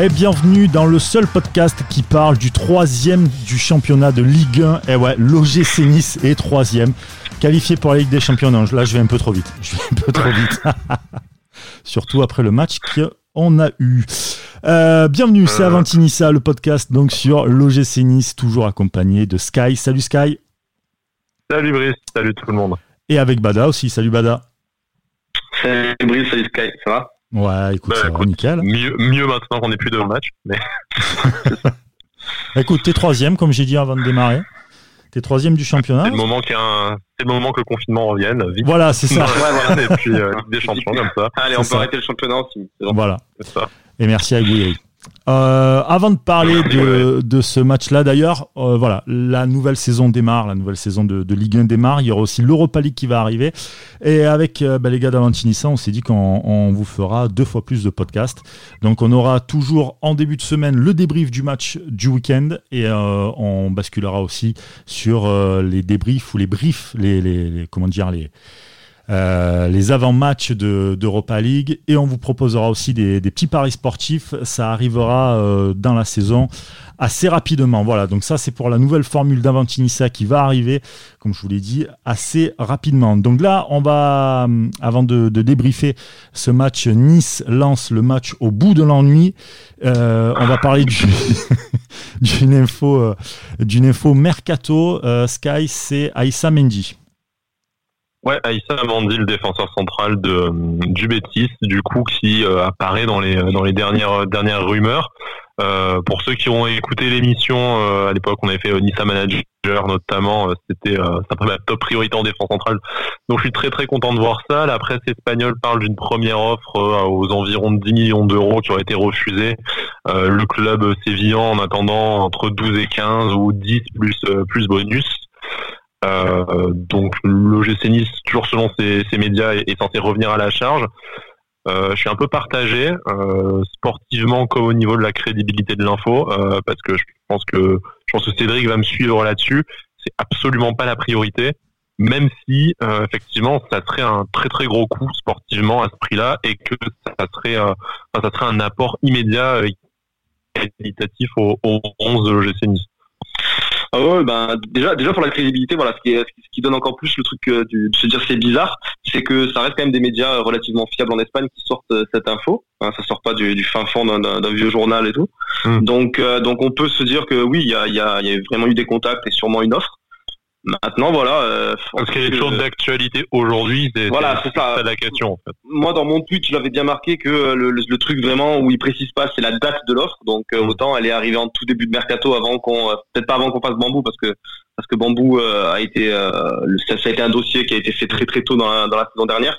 Et bienvenue dans le seul podcast qui parle du troisième du championnat de Ligue 1. Et ouais, l'OGC Nice est troisième, qualifié pour la Ligue des Champions. Non, là je vais un peu trop vite. Je vais un peu trop vite. Surtout après le match qu'on a eu. Euh, bienvenue, c'est Avantinissa, le podcast donc sur l'OGC Nice, toujours accompagné de Sky. Salut Sky. Salut Brice, salut tout le monde. Et avec Bada aussi, salut Bada. Salut Brice, salut Sky, ça va? Ouais, écoute, Bah, écoute, nickel. Mieux, mieux maintenant qu'on n'est plus de match. Mais Écoute, t'es troisième, comme j'ai dit avant de démarrer. T'es troisième du championnat. c'est le moment qu'il y a un- c'est le moment que le confinement revienne vite. Voilà, c'est ça. Ouais, voilà. Et puis euh, Ligue des champions comme ça. Allez, C'est on ça. peut arrêter le championnat aussi. Voilà. C'est ça. Et merci à Gouiri. Euh, avant de parler de, de ce match-là, d'ailleurs, euh, voilà, la nouvelle saison démarre, la nouvelle saison de, de Ligue 1 démarre. Il y aura aussi l'Europa League qui va arriver. Et avec euh, bah, les gars d'Avantinissa, on s'est dit qu'on on vous fera deux fois plus de podcasts. Donc, on aura toujours en début de semaine le débrief du match du week-end et euh, on basculera aussi sur euh, les débriefs ou les briefs, les, les- les- comment dire, les euh, les avant-matchs de- d'Europa League et on vous proposera aussi des, petits paris sportifs. Ça arrivera euh, dans la saison assez rapidement. Voilà, donc ça c'est pour la nouvelle formule d'Avantinissa qui va arriver, comme je vous l'ai dit, assez rapidement. Donc là, on va, hum, avant de, débriefer ce match, Nice lance le match au bout de l'ennui. Euh, on va parler du- d'une info, euh, d'une info mercato. Euh, Sky, c'est Aïssa Mendy. Ouais, Aïssa Amandi, le défenseur central de, euh, du Betis, du coup, qui euh, apparaît dans les, dans les dernières, dernières rumeurs. Euh, pour ceux qui ont écouté l'émission, euh, à l'époque, on avait fait euh, Nissa Manager notamment, euh, c'était euh, ça ma top priorité en défense centrale. Donc je suis très très content de voir ça. La presse espagnole parle d'une première offre euh, aux environs de 10 millions d'euros qui aurait été refusée. Euh, le club sévillan en attendant entre 12 et 15 ou 10 plus, euh, plus bonus. Euh, donc l'OGC Nice, toujours selon ses, ses médias, est, est censé revenir à la charge. Euh, je suis un peu partagé, euh, sportivement comme au niveau de la crédibilité de l'info, euh, parce que je pense que je pense que Cédric va me suivre là-dessus. C'est absolument pas la priorité, même si euh, effectivement ça serait un très très gros coup sportivement à ce prix-là et que ça serait euh, ça serait un apport immédiat euh, qualitatif au, au 11 de l'OGC. Ah ouais, ben déjà, déjà pour la crédibilité, voilà, ce qui, est- ce qui- donne encore plus le truc euh, du- de se dire c'est bizarre, c'est que ça reste quand même des médias euh, relativement fiables en Espagne qui sortent euh, cette info. Hein, ça sort pas du, du fin fond d'un- vieux journal et tout. Mm. Donc, euh, donc on peut se dire que oui, il y a, il y, a, il y a vraiment eu des contacts et sûrement une offre. Maintenant, voilà. Euh, Parce qu'il y a que- quelque chose d'actualité aujourd'hui, c'est Voilà, c'est ça. la question en fait. moi dans mon tweet je l'avais bien marqué que euh, le, le, le truc vraiment où il précise pas c'est la date de l'offre donc euh, Mm. autant elle est arrivée en tout début de mercato avant qu'on euh, peut-être pas avant qu'on fasse bambou parce que parce que bambou a été le- ça, ça a été un dossier qui a été fait très très tôt dans la, dans la saison dernière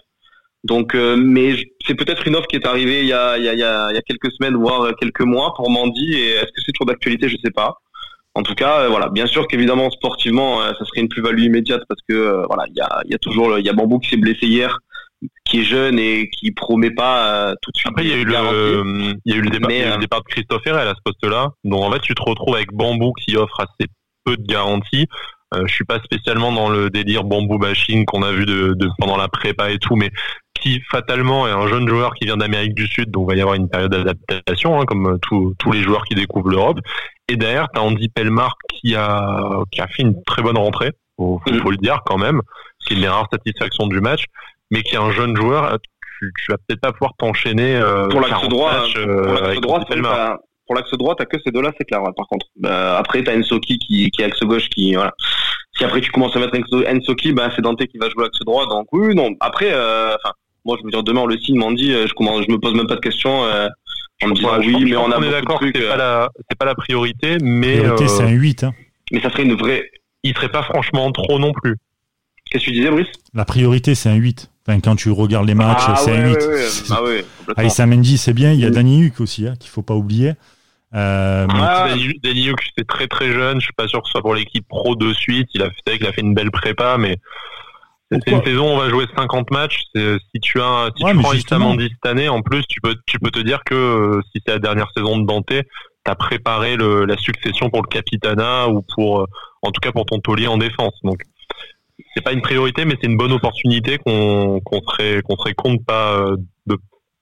donc mais c'est peut-être une offre qui est arrivée il y a il y a, il y a, il y a quelques semaines voire quelques mois pour Mandy et est-ce que c'est toujours d'actualité? Je sais pas en tout cas, euh, voilà, bien sûr qu'évidemment sportivement, euh, ça serait une plus-value immédiate parce que euh, voilà, il y a, y a toujours il y a Bambou qui s'est blessé hier, qui est jeune et qui promet pas tout de suite. Après, il y a eu le, il y a eu le départ, Mais, y a eu le départ de Christophe Herrel à ce poste-là. Donc en fait, tu te retrouves avec Bambou qui offre assez peu de garanties. Je suis pas spécialement dans le délire bambou bashing qu'on a vu de, de- pendant la prépa et tout, mais qui fatalement est un jeune joueur qui vient d'Amérique du Sud, donc il va y avoir une période d'adaptation, hein, comme tous les joueurs qui découvrent l'Europe. Et derrière, tu as Andy Pelmar qui a, qui a fait une très bonne rentrée, faut, faut, Mhm. faut le dire quand même, c'est une des rares satisfactions du match, mais qui est un jeune joueur, tu, tu vas peut-être pas pouvoir t'enchaîner euh, pour l'axe 40 droit, matchs, pour euh, l'axe avec droit, Pelmar. pour l'axe droit, t'as que ces deux-là, c'est clair. ouais, par contre, Bah, après t'as Ensoki qui, qui est axe gauche, qui voilà. Si après tu commences à mettre Enso- Ensoki, bah c'est Dante qui va jouer axe droit. Donc oui, non. Après, euh, enfin, moi je veux dire demain on le signe, Mandy, euh, je commence, je me pose même pas de questions. Euh, en me disant Ouais, oui, mais on a est d'accord, trucs. c'est euh, pas la, c'est pas la priorité, mais Priorité, euh, c'est un 8. hein. Mais ça serait une vraie. il serait pas franchement trop non plus. Qu'est-ce que tu disais, Brice? La priorité, c'est un 8. Enfin, quand tu regardes les matchs, Ah c'est ouais, un 8. ouais, ouais, ah ouais, complètement. Aïssa Mendy, c'est bien. Il y a Oui. Danny Huck aussi, hein, qu'il faut pas oublier. Euh, mais- Ah. Danny Hughes, c'est très très jeune. Je suis pas sûr que ce soit pour l'équipe pro de suite. Il a fait, c'est vrai qu'il a fait une belle prépa, mais c'est une saison où on va jouer 50 matchs. C'est- Si tu as, si Ouais, tu prends. Mendy cette année, en plus, tu peux, tu peux te dire que euh, si c'est la dernière saison de Dante, t'as préparé le, la succession pour le capitana ou pour, euh, en tout cas pour ton taulier en défense. Donc, c'est pas une priorité, mais c'est une bonne opportunité qu'on qu'on serait qu'on serait con de pas euh, de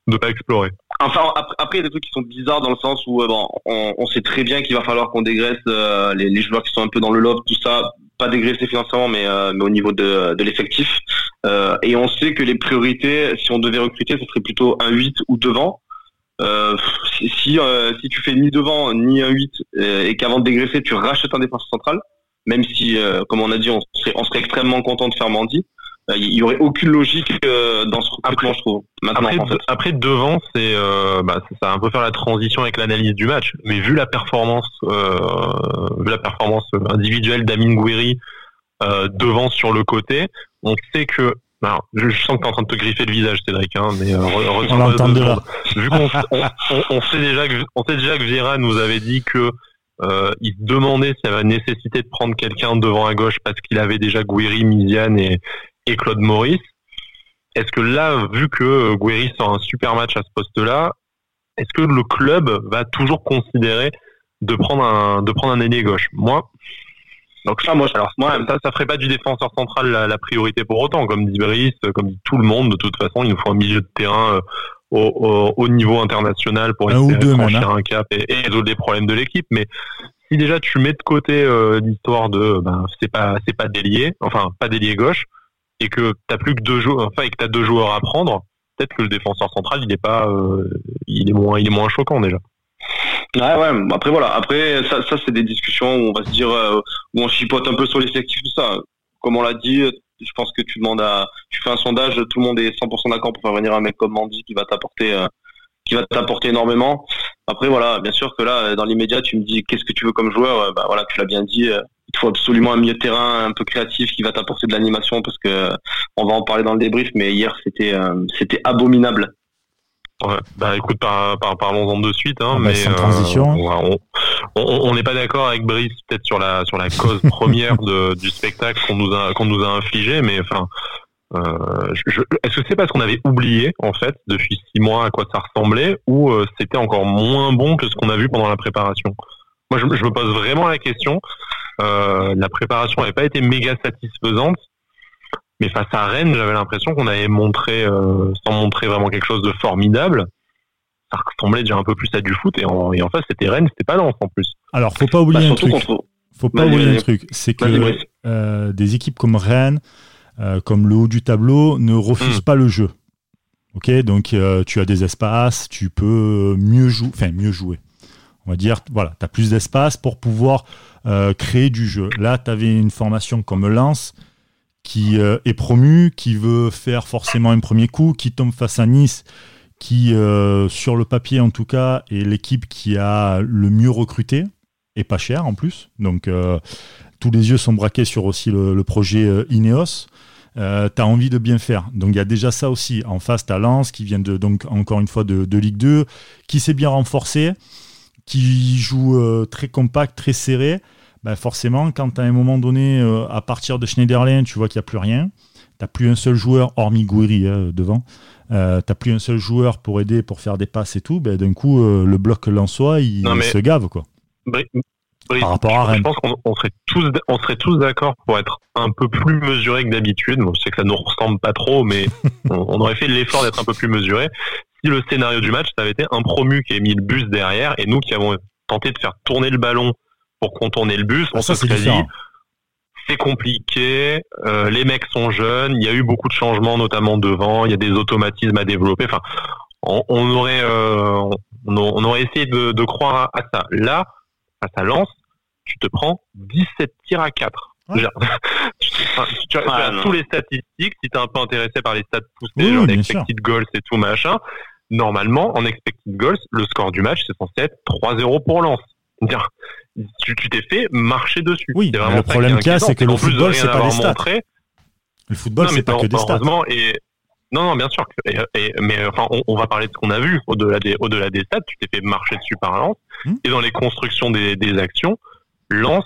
de pas explorer. Enfin, après, il y a des trucs qui sont bizarres dans le sens où euh, bon, on, sait très bien qu'il va falloir qu'on dégraisse euh, les, joueurs qui sont un peu dans le lobe, tout ça, pas dégraisser financièrement, mais, euh, mais au niveau de, de l'effectif. et on sait que les priorités, si on devait recruter, ce serait plutôt un 8 ou devant. si si tu fais ni devant ni un 8 et qu'avant de dégraisser, tu rachètes un défenseur central, même si, comme on a dit, on serait, on serait extrêmement content de faire Mandy il y aurait aucune logique euh, dans ce recrutement, je trouve. Maintenant, après, devant, c'est euh, bah, ça va un peu faire la transition avec l'analyse du match. Mais vu la performance, euh, vu la performance individuelle d'Amin Gouiri euh, devant sur le côté, on sait que alors, je, sens que tu es en train de te griffer le visage, Cédric, hein, mais euh, on l'entend. Vu qu'on on, on, sait déjà que on sait déjà que Vieira nous avait dit que euh, il se demandait s'il y avait nécessité de prendre quelqu'un devant à gauche parce qu'il avait déjà Gouiri, Miziane et, et Claude Maurice. Est-ce que là, vu que Guéry sort un super match à ce poste-là, est-ce que le club va toujours considérer de prendre un de prendre un ailier gauche? Moi, donc ça, moi, alors moi, ça, ça ferait pas du défenseur central la, priorité pour autant, comme dit Brice, comme dit tout le monde. De toute façon, il nous faut un milieu de terrain euh, au, au, niveau international pour essayer de franchir un cap et, résoudre les problèmes de l'équipe. Mais si déjà tu mets de côté euh, l'histoire de, ben, c'est pas c'est pas délié, enfin pas délié gauche, et que t'as plus que deux joueurs, enfin, et que t'as deux joueurs à prendre, peut-être que le défenseur central, il est pas, euh, il est moins, il est moins choquant déjà. Ouais. Après voilà. Après ça, ça c'est des discussions où on va se dire euh, où on chipote un peu sur l'effectif tout ça. Comme on l'a dit, je pense que tu demandes à, tu fais un sondage, tout le monde est 100% d'accord pour faire venir un mec comme Mandy qui va t'apporter, euh, qui va t'apporter énormément. Après voilà, bien sûr que là, dans l'immédiat, tu me dis qu'est-ce que tu veux comme joueur? Bah voilà, tu l'as bien dit il faut absolument un milieu de terrain un peu créatif qui va t'apporter de l'animation parce que on va en parler dans le débrief, mais hier c'était euh, c'était abominable. Ouais, bah écoute, par, parlons-en de suite. Hein, ah bah, mais euh, transition. on n'est pas d'accord avec Brice peut-être sur la sur la cause première de, du spectacle qu'on nous a qu'on nous a infligé, mais enfin. Euh, Est-ce que c'est parce qu'on avait oublié en fait depuis six mois à quoi ça ressemblait ou euh, c'était encore moins bon que ce qu'on a vu pendant la préparation? Moi, je, je, me pose vraiment la question. Euh, la préparation n'avait pas été méga satisfaisante. Mais face à Rennes, j'avais l'impression qu'on avait montré, euh, sans montrer vraiment quelque chose de formidable, ça ressemblait déjà un peu plus à du foot. Et en, et en face, c'était Rennes, c'était pas Lens en plus. Alors, faut pas oublier bah, un truc. Faut pas oublier un truc. C'est que euh, des équipes comme Rennes, euh, comme le haut du tableau, ne refusent hmm. pas le jeu. Ok, donc euh, tu as des espaces, tu peux mieux jouer, enfin mieux jouer. On va dire, voilà, tu as plus d'espace pour pouvoir euh, créer du jeu. Là, tu avais une formation comme Lens qui euh, est promue, qui veut faire forcément un premier coup, qui tombe face à Nice, qui, euh, sur le papier en tout cas, est l'équipe qui a le mieux recruté, et pas cher en plus. Donc, tous les yeux sont braqués sur aussi le, projet Ineos. Tu as envie de bien faire. Donc il y a déjà ça aussi. En face, tu as Lens qui vient de, donc encore une fois de Ligue 2, qui s'est bien renforcé, qui joue très compact, très serré. Ben, forcément, quand à un moment donné, euh, à partir de Schneiderlin, tu vois qu'il n'y a plus rien, tu n'as plus un seul joueur, hormis Gouiri hein, devant, euh, tu n'as plus un seul joueur pour aider, pour faire des passes et tout, ben, d'un coup, euh, le bloc Lensois, il se gave. Quoi. Par rapport à Rennes. Je pense qu'on serait tous, on serait tous d'accord pour être un peu plus mesuré que d'habitude. je sais que ça ne nous ressemble pas trop, mais on, aurait fait l'effort d'être un peu plus mesuré. Si le scénario du match, ça avait été un promu qui a mis le bus derrière et nous qui avons tenté de faire tourner le ballon pour contourner le bus. On ah, se serait dit, c'est compliqué, euh, les mecs sont jeunes, il y a eu beaucoup de changements, notamment devant, il y a des automatismes à développer. Enfin, on, on aurait, euh, on, aurait essayé de, de, croire à ça. Là, à Lens, tu te prends 17 tirs à 4. tu, tu, as tous les statistiques, si tu es un peu intéressé par les stats poussées, oui, genre les expected goals et tout machin, normalement, en expected goals, le score du match, c'est censé être 3-0 pour Lens tu t'es fait marcher dessus. Oui, le problème qu'il y a, c'est que le football, c'est pas des stats. Le football, c'est pas que des stats. Et... Non, non, bien sûr. mais enfin, on, va parler de ce qu'on a vu au-delà des, au-delà des stats. Tu t'es fait marcher dessus par Lens. Hmm. Et dans les constructions des, des actions, Lens,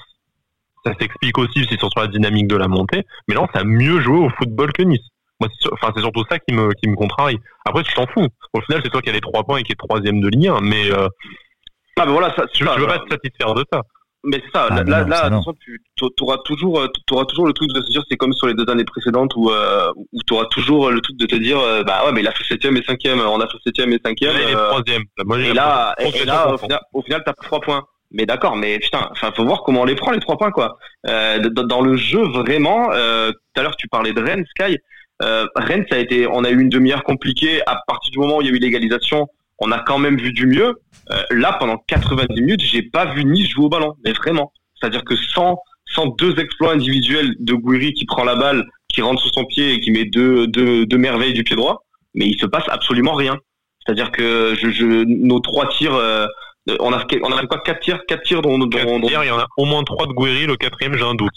ça s'explique aussi si sur la dynamique de la montée, mais Lens a mieux joué au football que Nice. Moi, enfin, c'est surtout ça qui me, qui me contrarie. Après, tu t'en fous. Au final, c'est toi qui as les trois points et qui est troisième de ligne mais euh, ah, voilà, ça, tu, veux pas te satisfaire de ça. mais c'est ça. Ah, là, mais là, non, là, non. tu auras toujours, euh, t'auras toujours le truc de se dire, c'est comme sur les deux années précédentes où, euh, où tu auras toujours le truc de te dire, euh, bah ouais, mais il a fait septième et cinquième, on a fait septième et cinquième. Là, il est troisième. Moi, et là, et, troisième. et là, au final, au final, t'as pris trois points. Mais d'accord, mais putain, enfin, faut voir comment on les prend les trois points, quoi. Euh, dans, le jeu, vraiment, euh, tout à l'heure, tu parlais de Rennes, Sky. Euh, Rennes, ça a été, on a eu une demi-heure compliquée. À partir du moment où il y a eu l'égalisation, on a quand même vu du mieux. Euh, là, pendant 90 minutes, j'ai pas vu Nice jouer au ballon, mais vraiment. C'est-à-dire que sans, sans deux exploits individuels de Gouiri qui prend la balle, qui rentre sous son pied et qui met deux, deux, deux merveilles du pied droit, mais il se passe absolument rien. C'est-à-dire que je, je, nos trois tirs, euh, on a, on a fait quoi? Quatre tirs, quatre tirs dont, Quatre dont- tirs, il y en a au moins trois de Guerri, le quatrième, j'ai un doute.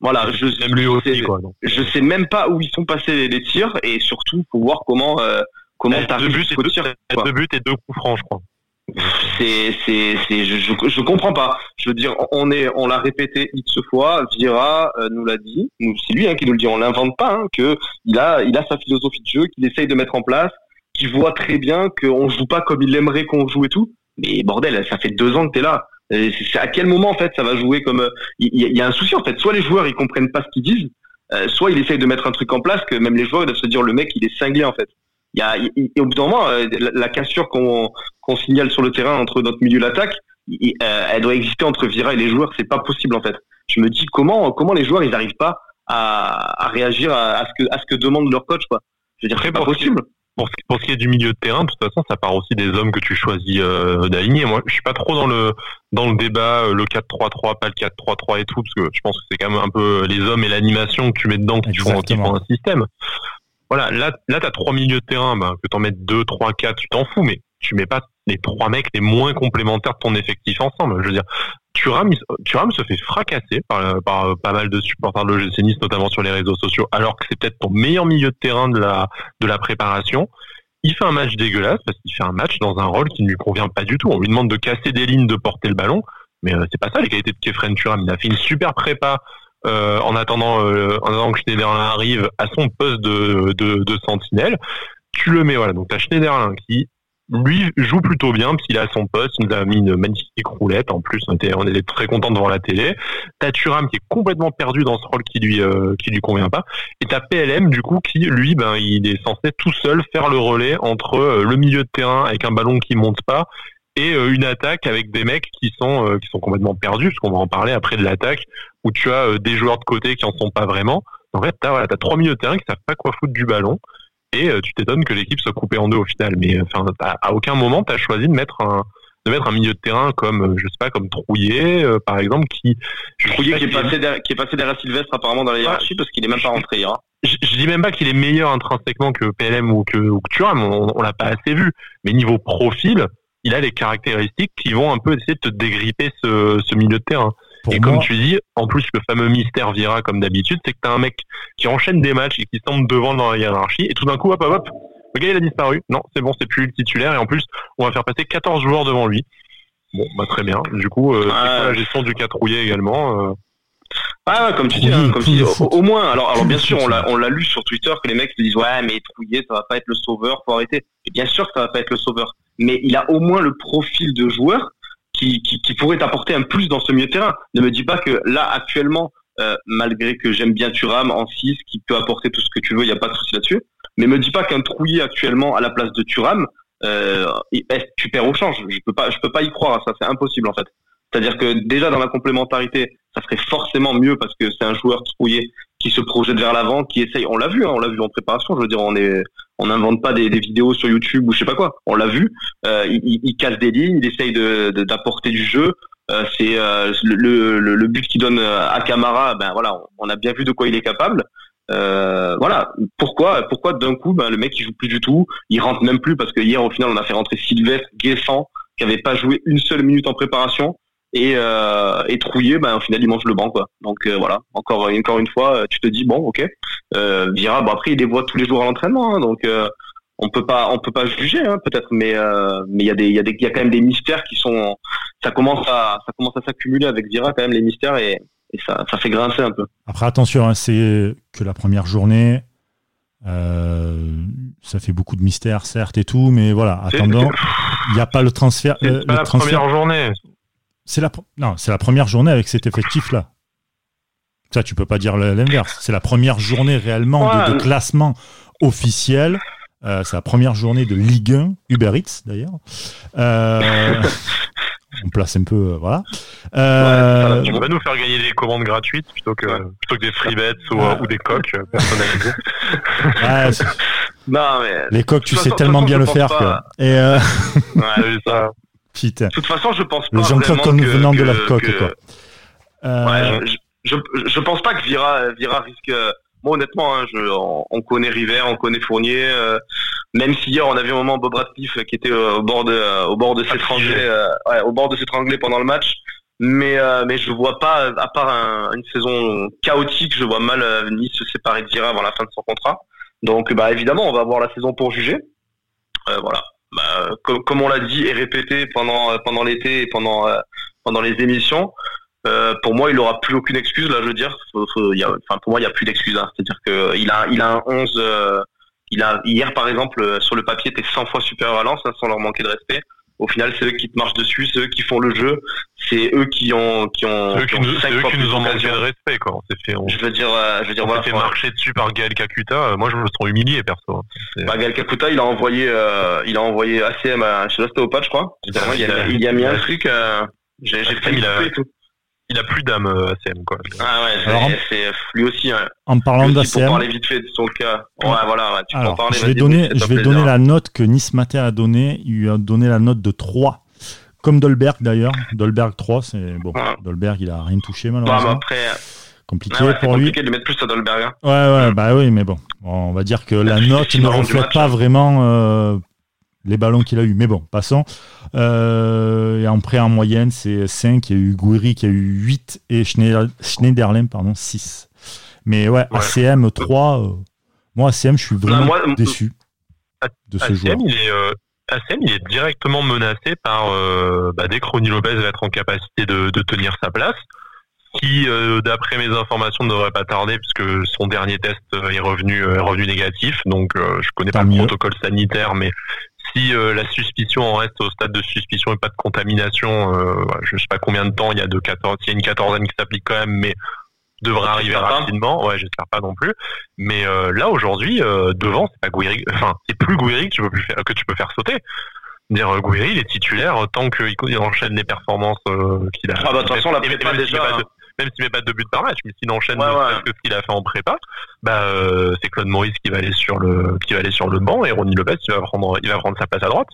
voilà, je, Même lui je aussi, sais- quoi. je sais même pas où ils sont passés les, les tirs et surtout faut voir comment euh, comment Deux buts et deux, tir. quoi. deux buts et deux coups francs, je crois. C'est c'est c'est je, je je comprends pas. Je veux dire on est on l'a répété x fois. Vira euh, nous l'a dit. C'est lui hein, qui nous le dit. On l'invente pas. Hein, que il a il a sa philosophie de jeu qu'il essaye de mettre en place. Qu'il voit très bien qu'on joue pas comme il aimerait qu'on joue et tout. Mais bordel, ça fait deux ans que t'es là. Et C'est à quel moment en fait ça va jouer comme euh, il y, a- y un souci en fait. Soit les joueurs ils comprennent pas ce qu'ils disent, euh, soit il essaye de mettre un truc en place que même les joueurs ils doivent se dire le mec il est cinglé en fait. Il y a il- il- au bout d'un moment euh, la, la cassure qu'on qu'on signale sur le terrain entre notre milieu il- euh, elle doit exister entre Vira et les joueurs. C'est pas possible en fait. Je me dis comment comment les joueurs ils arrivent pas à, à réagir à, à ce que à ce que demande leur coach quoi. Je veux dire c'est pas possible. Pour ce, pour ce qui est du milieu de terrain, de toute façon, ça part aussi des hommes que tu choisis euh, d'aligner. Moi, je suis pas trop dans le dans le débat euh, le 4-3-3, pas le 4-3-3 et tout, parce que je pense que c'est quand même un peu les hommes et l'animation que tu mets dedans qui font, qui font un système. Voilà, là, là, t'as trois milieux de terrain, ben, que t'en mettes deux, trois, quatre, tu t'en fous, mais tu mets pas les trois mecs les moins complémentaires de ton effectif ensemble. Je veux dire, Thuram, Thuram se fait fracasser par, pas mal de supporters de l'OGC Nice, notamment sur les réseaux sociaux, alors que c'est peut-être ton meilleur milieu de terrain de la, de la préparation. Il fait un match dégueulasse parce qu'il fait un match dans un rôle qui ne lui convient pas du tout. On lui demande de casser des lignes, de porter le ballon, mais euh, c'est pas ça les qualités de Kefren Thuram. Il a fait une super prépa euh, en attendant euh, en attendant que Schneiderlin arrive à son poste de, de, de sentinelle. Tu le mets voilà. Donc t'as Schneiderlin qui lui joue plutôt bien parce qu'il est à son poste. Il nous a mis une magnifique roulette. En plus, on était, on très content devant la télé. T'as Thuram qui est complètement perdu dans ce rôle qui lui euh, qui lui convient pas. Et t'as PLM du coup qui lui ben il est censé tout seul faire le relais entre euh, le milieu de terrain avec un ballon qui monte pas et euh, une attaque avec des mecs qui sont qui sont complètement perdus parce qu'on va en parler après de l'attaque où tu as des joueurs de côté qui en sont pas vraiment. En fait, t'as voilà, trois milieux de terrain qui savent pas quoi foutre du ballon et euh, tu t'étonnes que l'équipe soit coupée en deux au final. Mais enfin, t'as- à aucun moment t'as choisi de mettre un de mettre un milieu de terrain comme euh, je sais pas comme Trouillet euh, par exemple qui je Trouillet qui est pas passé derrière, qui est passé derrière Sylvestre apparemment dans la hiérarchie parce qu'il est même pas rentré hier. hein. je, je dis même pas qu'il est meilleur intrinsèquement que PLM ou que, ou que Thuram, on, on l'a pas assez vu. Mais niveau profil, il a les caractéristiques qui vont un peu essayer de te dégripper ce, ce milieu de terrain. Pour et moi, comme tu dis, en plus le fameux mystère Vira comme d'habitude, c'est que t'as un mec qui enchaîne des matchs et qui semble devant dans la hiérarchie, et tout d'un coup, hop, hop, hop, le gars il a disparu. Non, c'est bon, c'est plus le titulaire, et en plus, on va faire passer 14 joueurs devant lui. Bon, bah très bien. Du coup, euh, c'est Ah. quoi la gestion du 4 rouillé également. euh, Ah ouais, comme tu dis, Trouillet, hein, comme tu dis, le au, moins. Alors, alors bien sûr, on l'a, ça. on l'a lu sur Twitter que les mecs se disent ouais, mais Trouillet, ça va pas être le sauveur, faut arrêter. Et bien sûr que ça va pas être le sauveur, mais il a au moins le profil de joueur qui, qui, qui pourrait t'apporter un plus dans ce milieu terrain. Ne me dis pas que là actuellement, euh, malgré que j'aime bien Thuram en 6, qui peut apporter tout ce que tu veux, il y a pas de souci là-dessus. Mais me dis pas qu'un Trouillet actuellement à la place de Thuram, euh, tu perds au change. Je peux pas, je peux pas y croire ça. C'est impossible en fait. C'est-à-dire que déjà dans la complémentarité, ça serait forcément mieux parce que c'est un joueur trouillé qui se projette vers l'avant, qui essaye. On l'a vu, hein, on l'a vu en préparation. Je veux dire, on est, on n'invente pas des, des vidéos sur YouTube ou je sais pas quoi. On l'a vu. Euh, il, casse des lignes, il essaye de, de- d'apporter du jeu. Euh, c'est euh, le, but qu'il donne à Camara. Ben voilà, on, a bien vu de quoi il est capable. Voilà. Pourquoi, pourquoi d'un coup, ben, le mec il joue plus du tout, il rentre même plus parce que hier au final on a fait rentrer Sylvestre Guessant qui avait pas joué une seule minute en préparation et, euh, et Trouillet, ben au final il mange le banc quoi. Donc euh, voilà, encore encore une fois, euh, tu te dis bon ok, euh, Vira, bon après il les voit tous les jours à l'entraînement, hein, donc euh, on peut pas on peut pas juger hein, peut-être, mais euh, mais il y a des il y a des il y a quand même des mystères qui sont ça commence à ça commence à s'accumuler avec Vira quand même les mystères et, et ça ça fait grincer un peu. Après, attention, hein, c'est que la première journée. euh, ça fait beaucoup de mystères, certes, et tout, mais voilà, attendant, il n'y a pas le transfert. C'est euh, pas le la transfert. première journée. C'est la, non, c'est la première journée avec cet effectif-là. Ça, tu peux pas dire l'inverse. C'est la première journée réellement de, classement officiel. Euh, c'est la première journée de Ligue 1, Uber Eats d'ailleurs. Euh, on place un peu, euh, voilà. Euh, tu vas nous faire gagner des commandes gratuites plutôt que, plutôt que des free bets ou, des coques non, mais les coques, tu sais tellement bien le faire. Quoi. Et ouais, ça. De toute façon, je pense pas. Jean-Claude venant de la coque, quoi. Ouais, je, je, pense pas que Vira, Vira risque. Moi, honnêtement, hein, je, on, connaît River, on connaît Fournier. Euh, même si hier on avait un moment Bob Radcliffe qui était euh, au bord de, euh, au bord de s'étrangler, ouais, au bord de s'étrangler pendant le match. Mais mais je vois pas, à part une saison chaotique, je vois mal Nice se séparer de Vira avant la fin de son contrat. Donc, bah évidemment, on va avoir la saison pour juger. voilà. Bah, comme, on l'a dit et répété pendant pendant l'été et pendant pendant les émissions, euh, pour moi, il aura plus aucune excuse là. Je veux dire, enfin pour moi, il y a plus d'excuse. Hein. C'est-à-dire que il a, il a un 11. Euh, il a hier par exemple euh, sur le papier était 100 fois supérieur à Lens hein, sans leur manquer de respect. Au final, c'est eux qui te marchent dessus, c'est eux qui font le jeu, c'est eux qui ont qui ont. C'est eux qui, nous, ont manqué de respect quoi. On s'est fait. Je veux dire, je veux dire, on voilà, fait marcher dessus par Gaël Kakuta. Moi, je me sens humilié perso. Bah, Gaël Kakuta, il a envoyé, il a envoyé ACM à chez l'ostéopathe, je crois. Il, a, il, a, mis un truc. J'ai fait il a, tout il a plus d'âme ACM quoi. Ah ouais, c'est lui aussi. Hein. En parlant d'ACM, pour parler vite fait de son cas. Ouais, voilà, tu peux en parler. Je vais donner, je vais donner la note que Nice Matin a donnée. Il lui a donné la note de 3. Comme Dolberg d'ailleurs. Dolberg 3, c'est bon. Dolberg, il a rien touché malheureusement. Bah, après. Compliqué pour lui. de mettre plus à Dolberg. Hein. Ouais, ouais, bah oui, mais bon. On va dire que la note ne reflète pas vraiment euh, les ballons qu'il a eu. Mais bon, passons. Euh, et en prêt en moyenne, c'est 5. Il y a eu Gouiri qui a eu 8 et Schneiderlin, pardon, 6. Mais ouais, ACM 3. Euh, moi, ACM, je suis vraiment déçu de ce joueur. Il est, euh, ACM, il est directement menacé par bah, dès que Ronnie Lopez va être en capacité de, tenir sa place qui, d'après mes informations, ne devrait pas tarder puisque son dernier test est revenu, est revenu négatif. Donc, je connais pas le protocole sanitaire, mais si euh, la suspicion en reste au stade de suspicion et pas de contamination, euh, je sais pas combien de temps, il y a de 14, il y a une quatorzaine qui s'applique quand même, mais devrait arriver rapidement. Ouais, j'espère pas non plus. Mais euh, là aujourd'hui, euh, devant, c'est pas Gouiri, enfin, c'est plus Gouiri que tu peux plus faire, que tu peux faire sauter. Dire Gouiri, il est titulaire tant qu'il enchaîne les performances qu'il a. Ah bah de toute façon, la prépa déjà même s'il met pas de but par match, mais s'il enchaîne ce qu'il a fait en prépa, bah euh, c'est Claude Maurice qui va aller sur le qui va aller sur le banc et Ronny Lopez il va prendre il va prendre sa place à droite.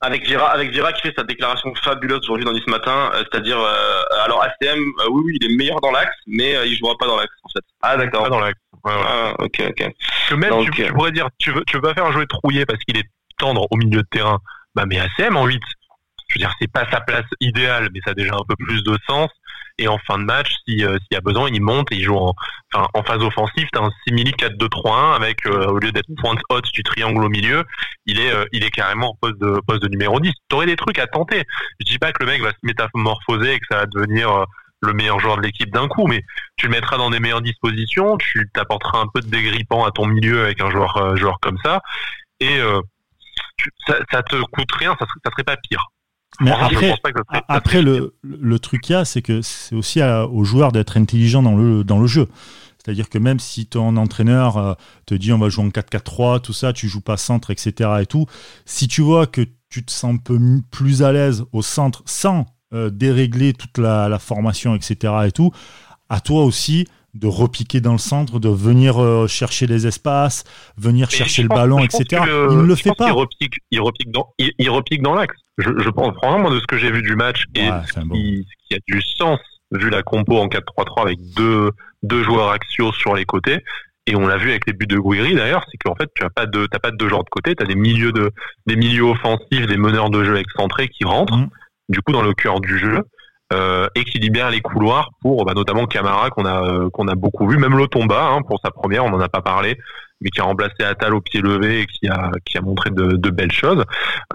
Avec Vira, avec Vira qui fait sa déclaration fabuleuse aujourd'hui dans ce matin, euh, c'est-à-dire euh, alors ACM, oui oui il est meilleur dans l'axe, mais il jouera pas dans l'axe en fait. Ah d'accord. Pas dans l'axe. Ah, ok ok. Que même tu, pourrais dire tu veux tu veux pas faire jouer Trouillet parce qu'il est tendre au milieu de terrain, bah mais ACM en 8 je veux dire, c'est pas sa place idéale, mais ça a déjà un peu plus de sens. Et en fin de match, euh, s'il y a besoin, il monte et il joue en, en phase offensive. T'as un simili 4-2-3-1 avec, euh, au lieu d'être pointe haute du triangle au milieu, il est, euh, il est carrément en poste de, poste de numéro 10. T'aurais des trucs à tenter. Je dis pas que le mec va se métamorphoser et que ça va devenir le meilleur joueur de l'équipe d'un coup, mais tu le mettras dans des meilleures dispositions, tu t'apporteras un peu de dégrippant à ton milieu avec un joueur, joueur comme ça, et ça, ça te coûte rien, ça, ça serait pas pire. Mais après, après le, le truc qu'il y a, c'est que c'est aussi aux joueurs d'être intelligents dans le, dans le jeu. C'est-à-dire que même si ton entraîneur euh, te dit on va jouer en 4-4-3, tout ça, tu joues pas centre, etc. et tout, si tu vois que tu te sens un peu plus à l'aise au centre sans euh, dérégler toute la, la, formation, etc. et tout, à toi aussi de repiquer dans le centre, de venir euh, chercher les espaces, venir chercher le ballon, etc. il ne le fait pas. Il repique, il repique dans, il, repique dans l'axe. Je, je pense vraiment de ce que j'ai vu du match et ce, qui, a du sens vu la compo en 4-3-3 avec deux, deux joueurs axiaux sur les côtés. Et on l'a vu avec les buts de Guiri d'ailleurs, c'est qu'en fait tu as pas de t'as pas de deux genres de côté, tu as des milieux de des milieux offensifs, des meneurs de jeu excentrés qui rentrent mmh. du coup dans le cœur du jeu et qui libère les couloirs pour bah, notamment Camara qu'on a euh, qu'on a beaucoup vu, même Lotomba hein, pour sa première, on n'en a pas parlé, mais qui a remplacé Atal au pied levé et qui a qui a montré de, de belles choses.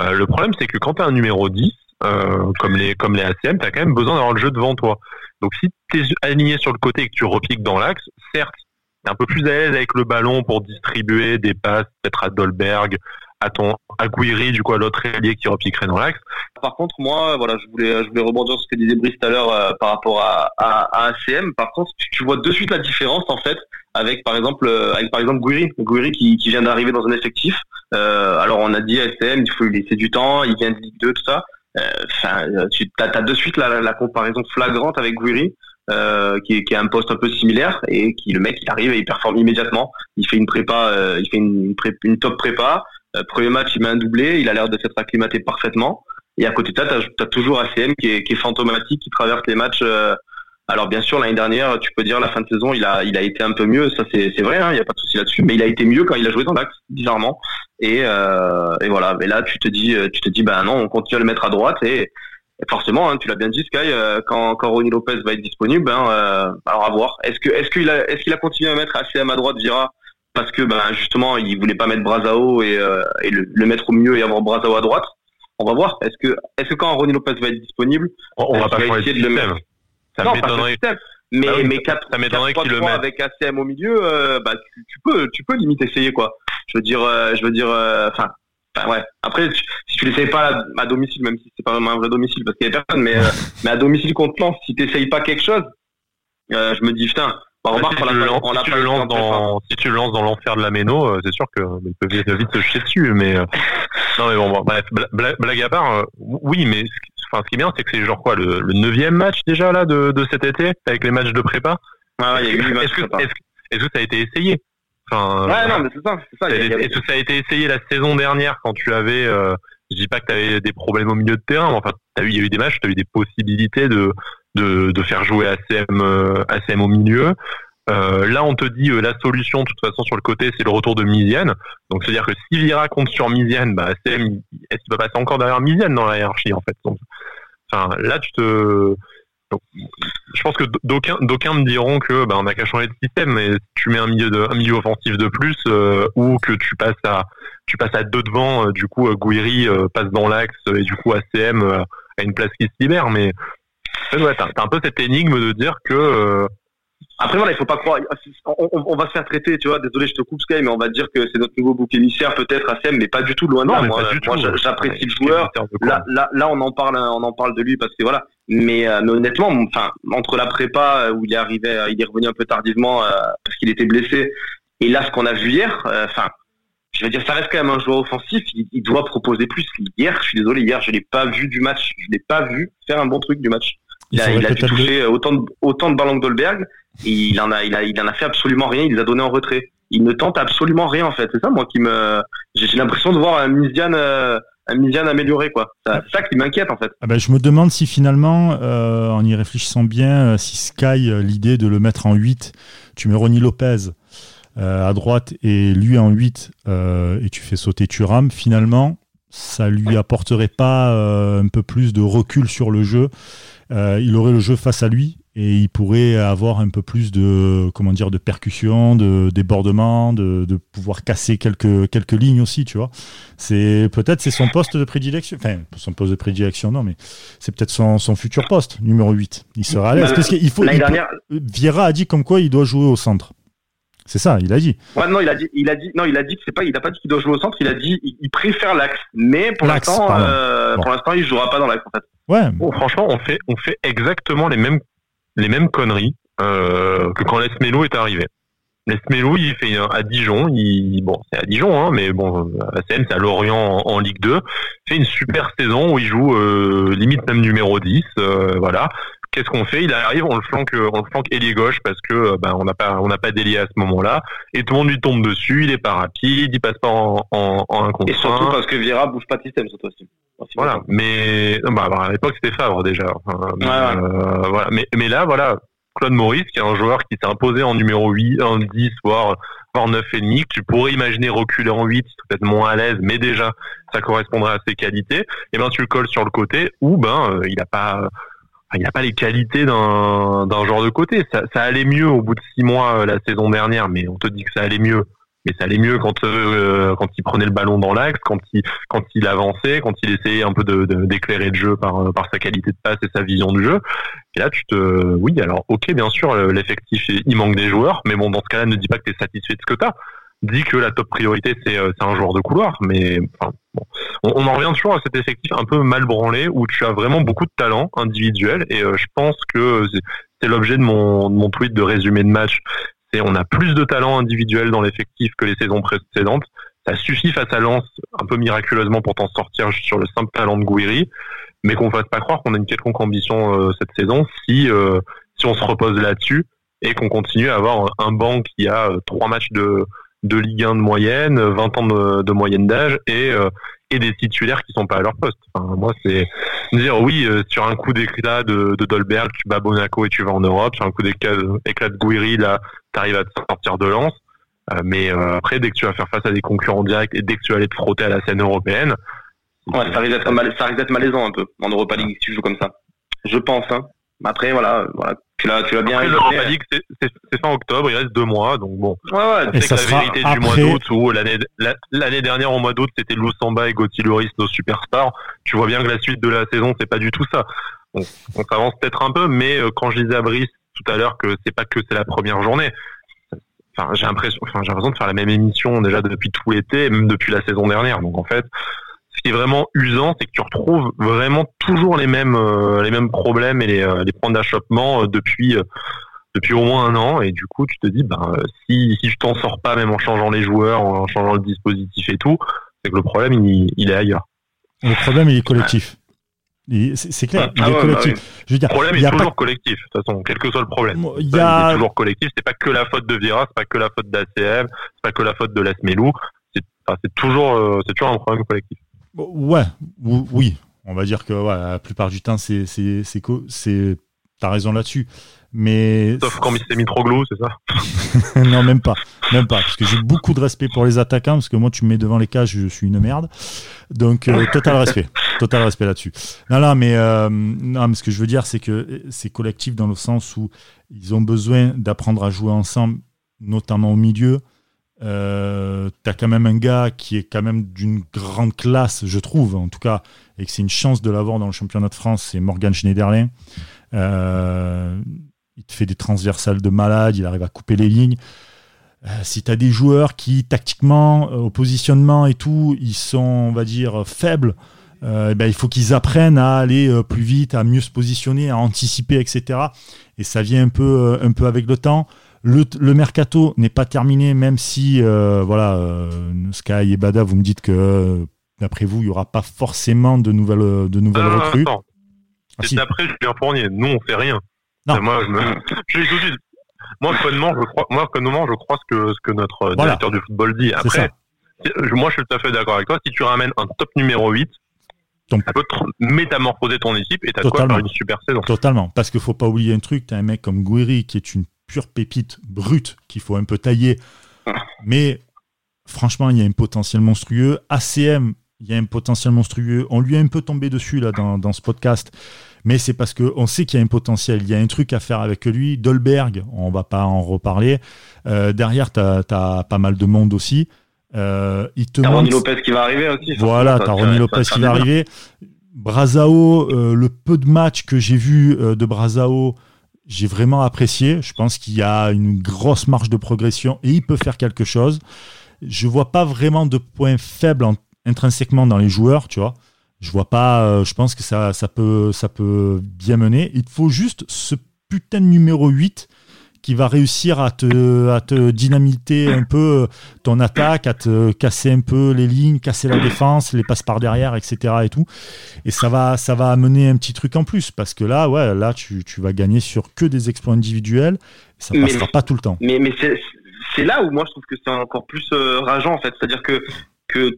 Euh, le problème c'est que quand tu as un numéro 10 euh, comme les comme les ACM, tu as quand même besoin d'avoir le jeu devant toi. Donc si tu es aligné sur le côté et que tu repiques dans l'axe, certes, tu es un peu plus à l'aise avec le ballon pour distribuer des passes peut-être à Dolberg, à ton Aguirre, du coup à l'autre allié qui repiquerait dans l'axe. Par contre, moi, voilà, je voulais, je voulais rebondir sur ce que disait Brice tout à l'heure euh, par rapport à, à, ACM. Par contre, tu vois de suite la différence en fait avec par exemple euh, avec par exemple Guiri, Guiri qui, qui vient d'arriver dans un effectif. Euh, alors on a dit ACM, il faut lui laisser du temps, il vient de Ligue 2, tout ça. Enfin, tu as, as, de suite la, la comparaison flagrante avec Guiri. Euh, qui, qui a un poste un peu similaire et qui le mec il arrive et il performe immédiatement. Il fait une prépa, euh, il fait une, une, top prépa. Euh, premier match il met un doublé, il a l'air de s'être acclimaté parfaitement. Et à côté de ça, tu as, toujours ACM qui est, fantomatique, qui traverse les matchs. alors bien sûr l'année dernière, tu peux dire la fin de saison, il a il a été un peu mieux, ça c'est vrai, il hein, n'y a pas de souci là-dessus. Mais il a été mieux quand il a joué dans l'axe, bizarrement. Et, et voilà. Mais là tu te dis tu te dis bah non, on continue à le mettre à droite et forcément, hein, tu l'as bien dit, Sky, euh, quand, quand Ronnie Lopez va être disponible, ben, euh, alors à voir. Est-ce que est-ce qu'il a est-ce qu'il a continué à mettre ACM à droite Vira parce que ben justement il voulait pas mettre Brazao et, euh, et le, mettre au milieu et avoir Brazao à droite On va voir. Est-ce que est-ce que quand Ronnie Lopez va être disponible, on, va pas essayer de le mettre? Ça m'étonnerait. Mais, bah mais 4, ça m'étonnerait qu'il le mette avec ACM au milieu, euh, bah, tu, tu, peux, tu peux limite essayer quoi. Je veux dire, je veux dire, enfin, ouais. Après, si tu l'essayes pas à, domicile, même si c'est pas vraiment un vrai domicile parce qu'il y a personne, mais, euh, mais à domicile contre Lens, si t'essayes pas quelque chose, euh, je me dis putain. Bah, remarque, si, tu le lances dans, si tu le lances dans l'enfer de la Méno, euh, c'est sûr que il peut vite, vite se jeter dessus, mais non mais bon, bref, blague, à part, oui, mais enfin, ce qui est bien, c'est que c'est genre quoi, le, neuvième match déjà là de, de cet été avec les matchs de prépa? Ah, il y a eu Est-ce que, est-ce que ça a été essayé? Enfin, ouais, non, mais c'est ça, c'est ça. Et tout ça a été essayé la saison dernière quand tu avais, euh, je dis pas que tu avais des problèmes au milieu de terrain, mais enfin, eu, il y a eu des matchs, tu as eu des possibilités de, de, faire jouer ACM, euh, ACM au milieu. Euh, là, on te dit euh, la solution, de toute façon, sur le côté, c'est le retour de Mizienne. Donc, c'est-à-dire que si Vira compte sur Mizienne, bah, ACM, est-ce qu'il peut passer encore derrière Mizienne dans la hiérarchie, en fait? Donc, enfin, là, tu te, je pense que d'aucuns me diront que bah, on n'a qu'à changer de système, mais tu mets un milieu de un milieu offensif de plus euh, ou que tu passes à tu passes à deux devant, du coup Gouiri passe dans l'axe et du coup ACM a une place qui se libère, mais ouais, t'as un peu cette énigme de dire que après voilà, il faut pas croire. On, va se faire traiter, tu vois. Désolé, je te coupe Sky, mais on va dire que c'est notre nouveau bouc émissaire peut-être ACM, mais pas du tout loin de là. Moi, j'apprécie le joueur. Là, là, là, on en parle, on en parle de lui parce que voilà. Mais, euh, mais honnêtement, enfin, entre la prépa où il est arrivé, euh, il est revenu un peu tardivement euh, parce qu'il était blessé, et là, ce qu'on a vu hier, enfin. je veux dire, ça reste quand même un joueur offensif. Il, doit proposer plus. Hier, je suis désolé, hier, je l'ai pas vu du match. Je l'ai pas vu faire un bon truc du match. Il, a, il a dû toucher autant de, autant de ballons que Dolberg il en a, il a, il en a fait absolument rien. Il les a donnés en retrait. Il ne tente absolument rien en fait. C'est ça moi qui me, j'ai l'impression de voir un Mizian, euh, un amélioré quoi. C'est ça qui m'inquiète en fait. Ah ben, je me demande si finalement, euh, en y réfléchissant bien, euh, si Sky l'idée de le mettre en 8, tu mets Ronnie Lopez à droite et lui en 8 et tu fais sauter Turam, finalement ça lui apporterait pas un peu plus de recul sur le jeu. il aurait le jeu face à lui et il pourrait avoir un peu plus de comment dire de percussion, de débordement, de, de pouvoir casser quelques quelques lignes aussi, tu vois. C'est peut-être c'est son poste de prédilection, enfin son poste de prédilection non, mais c'est peut-être son, son futur poste numéro 8. Il sera à l'aise parce qu'il faut. Il. Viera a dit comme quoi il doit jouer au centre. C'est ça, il a dit. Ouais, non, il a dit, il a dit, non, il a dit que c'est pas, il a pas dit qu'il doit jouer au centre. Il a dit, il, préfère l'axe, mais pour l'instant, euh, pour l'instant, il jouera pas dans l'axe en fait. Ouais. Bon, franchement, on fait, on fait exactement les mêmes les mêmes conneries euh, que quand Lesmelo est arrivé. Lesmelo, il fait à Dijon, il, bon, c'est à Dijon, hein, mais bon, ACM, c'est à Lorient en, Ligue 2. Il fait une super saison où il joue euh, limite même numéro 10, euh, voilà. Qu'est-ce qu'on fait? Il arrive, on le flanque, on le flanque ailier gauche parce que ben on n'a pas, on n'a pas d'ailier à ce moment-là, et tout le monde lui tombe dessus. Il est pas rapide, il passe pas en, en, en un contre Et surtout parce que Vieira bouge pas de système, cette fois-ci. Voilà, mais bah, à l'époque c'était Favre déjà. Euh, voilà. mais, mais là, voilà, Claude Maurice, qui est un joueur qui s'est imposé en numéro 8, en 10, voire, voire 9 et demi, que tu pourrais imaginer reculer en 8, peut-être moins à l'aise, mais déjà, ça correspondrait à ses qualités. Et ben, tu le colles sur le côté, ou ben, euh, il n'a pas, il n'a pas les qualités d'un, d'un joueur de côté. Ça, ça allait mieux au bout de 6 mois euh, la saison dernière, mais on te dit que ça allait mieux mais ça allait mieux quand euh, quand il prenait le ballon dans l'axe, quand il quand il avançait, quand il essayait un peu de d'éclairer le jeu par euh, par sa qualité de passe et sa vision du jeu. Et là, tu te oui, alors OK, bien sûr, l'effectif il manque des joueurs, mais bon dans ce cas-là, ne dis pas que tu es satisfait de ce que tu as dit que la top priorité c'est un joueur de couloir, mais enfin, bon. On, en revient toujours à cet effectif un peu mal branlé où tu as vraiment beaucoup de talent individuel et je pense que c'est l'objet de mon, tweet de résumé de match. C'est on a plus de talent individuel dans l'effectif que les saisons précédentes. Ça suffit face à Lens un peu miraculeusement pour t'en sortir sur le simple talent de Gouiri, mais qu'on fasse pas croire qu'on a une quelconque ambition cette saison si si on se repose là-dessus et qu'on continue à avoir un banc qui a euh, trois matchs de, de Ligue 1 de moyenne, 20 ans de, moyenne d'âge et, euh, et des titulaires qui sont pas à leur poste. Enfin, moi, c'est dire oui, euh, sur un coup d'éclat de, de Dolberg, tu bats Monaco et tu vas en Europe. Sur un coup d'éclat de Gouiri, là, tu arrives à te sortir de lance. mais après, dès que tu vas faire face à des concurrents directs et dès que tu vas aller te frotter à la scène européenne, ouais, ça risque d'être malaisant un peu en Europa League si tu joues comme ça. Je pense. Hein. Après, voilà, voilà tu l'as, tu l'as bien L'Europa League, c'est, c'est, fin octobre, il reste deux mois, donc bon. Ouais, ouais. Et ça la sera vérité après... du mois d'août, où l'année, l'année dernière, au mois d'août, c'était Loussamba et Gauthier Loris, nos superstars. Tu vois bien que la suite de la saison, c'est pas du tout ça. On, on s'avance peut-être un peu, mais euh, quand je disais à Brice tout à l'heure que c'est pas que c'est la première journée. Enfin, j'ai l'impression, enfin, j'ai l'impression de faire la même émission déjà depuis tout l'été, même depuis la saison dernière. Donc en fait, ce qui est vraiment usant, c'est que tu retrouves vraiment toujours les mêmes euh, les mêmes problèmes et les, euh, les points d'achoppement euh, depuis depuis au moins un an. Et du coup tu te dis ben si si je t'en sors pas même en changeant les joueurs en changeant le dispositif et tout c'est que le problème il, il est ailleurs. Le problème il est collectif. C'est clair, il ah est ouais, collectif. bah oui. Je veux dire, le problème il y est toujours pas... collectif de toute façon quel que soit le problème. Il Ça, y a... est toujours collectif c'est pas que la faute de Vira c'est pas que la faute d'ACM c'est pas que la faute de Lasmelou c'est toujours c'est toujours un problème collectif Ouais, oui, on va dire que ouais, la plupart du temps, c'est, c'est, c'est, c'est, t'as raison là-dessus. Mais sauf quand c'est Mitroglou, c'est ça Non, même pas, même pas, parce que j'ai beaucoup de respect pour les attaquants, parce que moi, tu me mets devant les cages, je suis une merde. Donc euh, total respect, total respect là-dessus. Non, non, mais euh, non, mais ce que je veux dire, c'est que c'est collectif dans le sens où ils ont besoin d'apprendre à jouer ensemble, notamment au milieu. Euh, t'as quand même un gars qui est quand même d'une grande classe, je trouve, en tout cas, et que c'est une chance de l'avoir dans le championnat de France, c'est Morgan Schneiderlin. Euh, il te fait des transversales de malade, il arrive à couper les lignes. Euh, si tu as des joueurs qui, tactiquement, au positionnement et tout, ils sont, on va dire, faibles, euh, ben, il faut qu'ils apprennent à aller plus vite, à mieux se positionner, à anticiper, etc. Et ça vient un peu, un peu avec le temps. Le, le, mercato n'est pas terminé, même si, euh, voilà, euh, Sky et Bada, vous me dites que, euh, d'après vous, il n'y aura pas forcément de nouvelles, de nouvelles ah, recrues. Attends. Ah, si. D'après Julien Fournier, nous, on fait rien. Non. Moi, je me... je tout de suite. Moi, connement, je crois, moi, connement, je crois ce que, ce que notre Voilà. directeur du football dit. Après, moi, je suis tout à fait d'accord avec toi. Si tu ramènes un top numéro 8, Donc, ça peut métamorphoser ton équipe et t'as quoi faire une super saison. Totalement. Parce qu'il faut pas oublier un truc, tu as un mec comme Gouiri qui est une pure pépite brute qu'il faut un peu tailler. Mais franchement, il y a un potentiel monstrueux. ACM, il y a un potentiel monstrueux. On lui a un peu tombé dessus là dans, dans ce podcast. Mais c'est parce qu'on sait qu'il y a un potentiel. Il y a un truc à faire avec lui. Dolberg, on va pas en reparler. Euh, derrière, tu as, pas mal de monde aussi. Euh, il te Ronny Lopez qui va arriver aussi. voilà, t'as Ronny Lopez qui va arriver. Brazao, euh, le peu de matchs que j'ai vu euh, de Brazao, j'ai vraiment apprécié. Je pense qu'il y a une grosse marge de progression et il peut faire quelque chose. Je vois pas vraiment de points faibles en- intrinsèquement dans les joueurs, tu vois. Je vois pas. euh, je pense que ça, peut, ça peut bien mener. Il faut juste ce putain de numéro 8 qui va réussir à te, à te dynamiter un peu euh, ton attaque, à te casser un peu les lignes, casser la défense, les passes par derrière, etc. Et tout. Et ça va, ça va amener un petit truc en plus parce que là, ouais, là, tu, tu vas gagner sur que des exploits individuels. Ça Mais- passera pas tout le temps. Mais, mais c'est là où moi je trouve que c'est encore plus euh, rageant en fait. C'est-à-dire que, que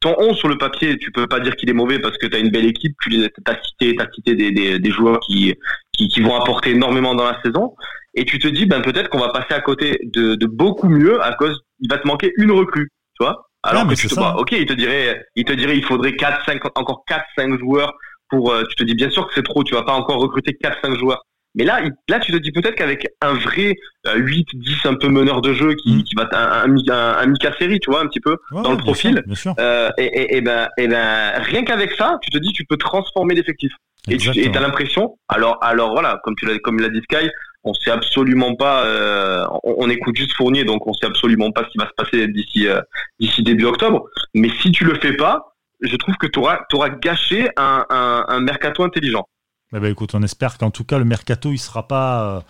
ton 11 sur le papier, tu peux pas dire qu'il est mauvais parce que tu as une belle équipe, tu les- t'as cité, t'as cité des, des, des joueurs qui, qui, qui vont apporter énormément dans la saison. Et tu te dis, ben peut-être qu'on va passer à côté de, de beaucoup mieux à cause, il va te manquer une recrue, tu vois. Alors Ouais, que tu te, bah, ok, il te dirait, il te dirait, il faudrait 4, 5, encore 4, 5 joueurs pour, euh, tu te dis bien sûr que c'est trop, tu vas pas encore recruter 4, 5 joueurs. Mais là, là, tu te dis peut-être qu'avec un vrai euh, 8, 10 un peu meneur de jeu qui, Mm. qui va un, un, un, un Mika série, tu vois, un petit peu, Ouais, dans le bien profil. sûr, Bien sûr. euh, et, et, et ben, et ben, rien qu'avec ça, tu te dis, tu peux transformer l'effectif. Et tu as l'impression, alors, alors voilà, comme tu l'as, comme l'a dit Sky, on sait absolument pas. Euh, on, écoute juste Fournier, donc on sait absolument pas ce qui va se passer d'ici euh, d'ici début octobre. Mais si tu le fais pas, je trouve que tu auras, auras gâché un, un, un mercato intelligent. Eh ben, écoute, on espère qu'en tout cas le mercato il sera pas euh,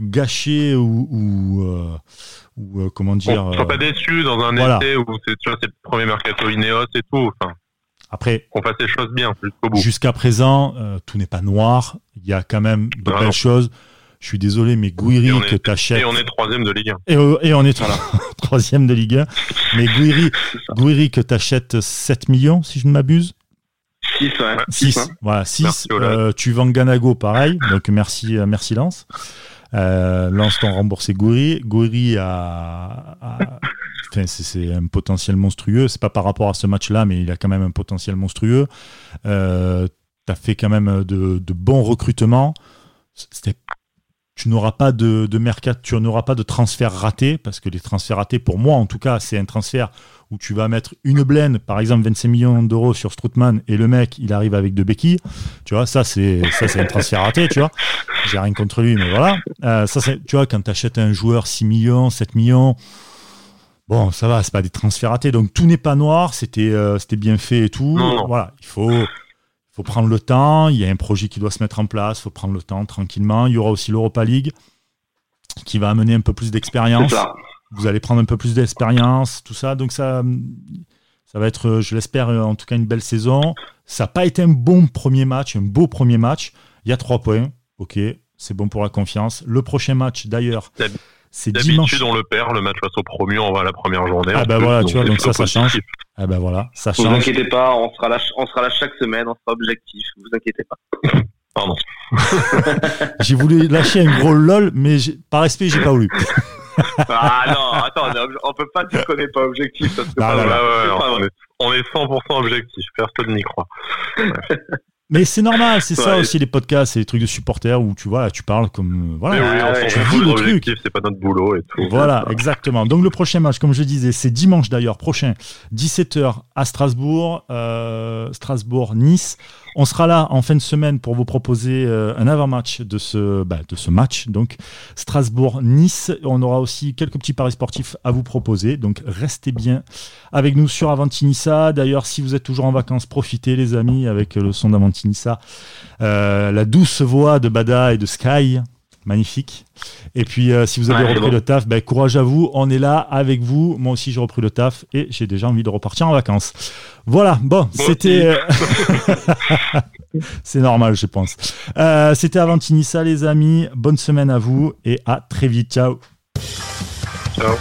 gâché ou, ou, euh, ou comment dire. On ne pas déçu dans un été où c'est tu vois c'est le premier mercato Ineos et tout. Enfin, Après, qu'on fasse les choses bien jusqu'au bout. Jusqu'à présent, tout n'est pas noir. Il y a quand même de belles choses. Je suis désolé, mais Gouiri que t'achètes. Et on est troisième de Ligue 1. Et, et on est troisième de Ligue 1. Mais Gouiri, Gouiri que t'achètes 7 millions, si je ne m'abuse? 6, ouais. 6, voilà, 6. Euh, tu vends Ganago, pareil. Donc merci, euh, merci Lance. Euh, Lance t'en remboursé Gouiri. Gouiri a, enfin, c'est un potentiel monstrueux. C'est pas par rapport à ce match-là, mais il a quand même un potentiel monstrueux. Euh, tu as fait quand même de, de bons recrutements. C'était tu n'auras pas de, de mercat, tu n'auras pas de transfert raté, parce que les transferts ratés, pour moi en tout cas, c'est un transfert où tu vas mettre une blende, par exemple 25 millions d'euros sur Stroutman, et le mec, il arrive avec deux béquilles. Tu vois, ça c'est ça c'est un transfert raté, tu vois. J'ai rien contre lui, mais voilà. Euh, ça c'est, tu vois, quand tu achètes un joueur 6 millions, 7 millions, bon, ça va, c'est pas des transferts ratés. Donc tout n'est pas noir, c'était euh, c'était bien fait et tout. Voilà, il faut faut prendre le temps, il y a un projet qui doit se mettre en place, il faut prendre le temps tranquillement. Il y aura aussi l'Europa League qui va amener un peu plus d'expérience. Vous allez prendre un peu plus d'expérience, tout ça. Donc ça, ça va être, je l'espère, en tout cas une belle saison. Ça n'a pas été un bon premier match, un beau premier match. Il y a trois points. Ok, c'est bon pour la confiance. Le prochain match, d'ailleurs, c'est dimanche. D'habitude, on le perd, le match face au promu, on va à la première journée. Ah bah voilà, tu vois, donc ça, ça change. Ah ben voilà, ça change. Vous inquiétez pas, on sera là, on sera là chaque semaine, on sera objectif. Vous inquiétez pas. Pardon. j'ai voulu lâcher un gros lol, mais par respect, j'ai pas voulu. ah non, attends, on peut pas dire qu'on n'est pas objectif. Ça, pas on, est, on, est, 100% objectif, personne n'y croit. Mais c'est normal, c'est ça aussi les podcasts, c'est les trucs de supporters où tu vois, tu parles comme voilà, oui, on tu vis le truc. C'est pas notre boulot et tout. Voilà, exactement. Donc le prochain match, comme je disais, c'est dimanche d'ailleurs, prochain, 17h à Strasbourg, euh, Strasbourg-Nice. On sera là en fin de semaine pour vous proposer euh, un avant-match de ce, bah, de ce match. Donc Strasbourg-Nice. On aura aussi quelques petits paris sportifs à vous proposer. Donc restez bien avec nous sur Avantinissa. D'ailleurs, si vous êtes toujours en vacances, profitez les amis avec le son d'Avantinissa. Euh, la douce voix de Bada et de Sky magnifique. Et puis, euh, si vous avez repris le taf, ben, courage à vous. On est là avec vous. Moi aussi, j'ai repris le taf et j'ai déjà envie de repartir en vacances. Voilà. Bon, c'était. C'est normal, je pense. Euh, c'était Avantinissa, les amis. Bonne semaine à vous et à très vite. Ciao. Ciao.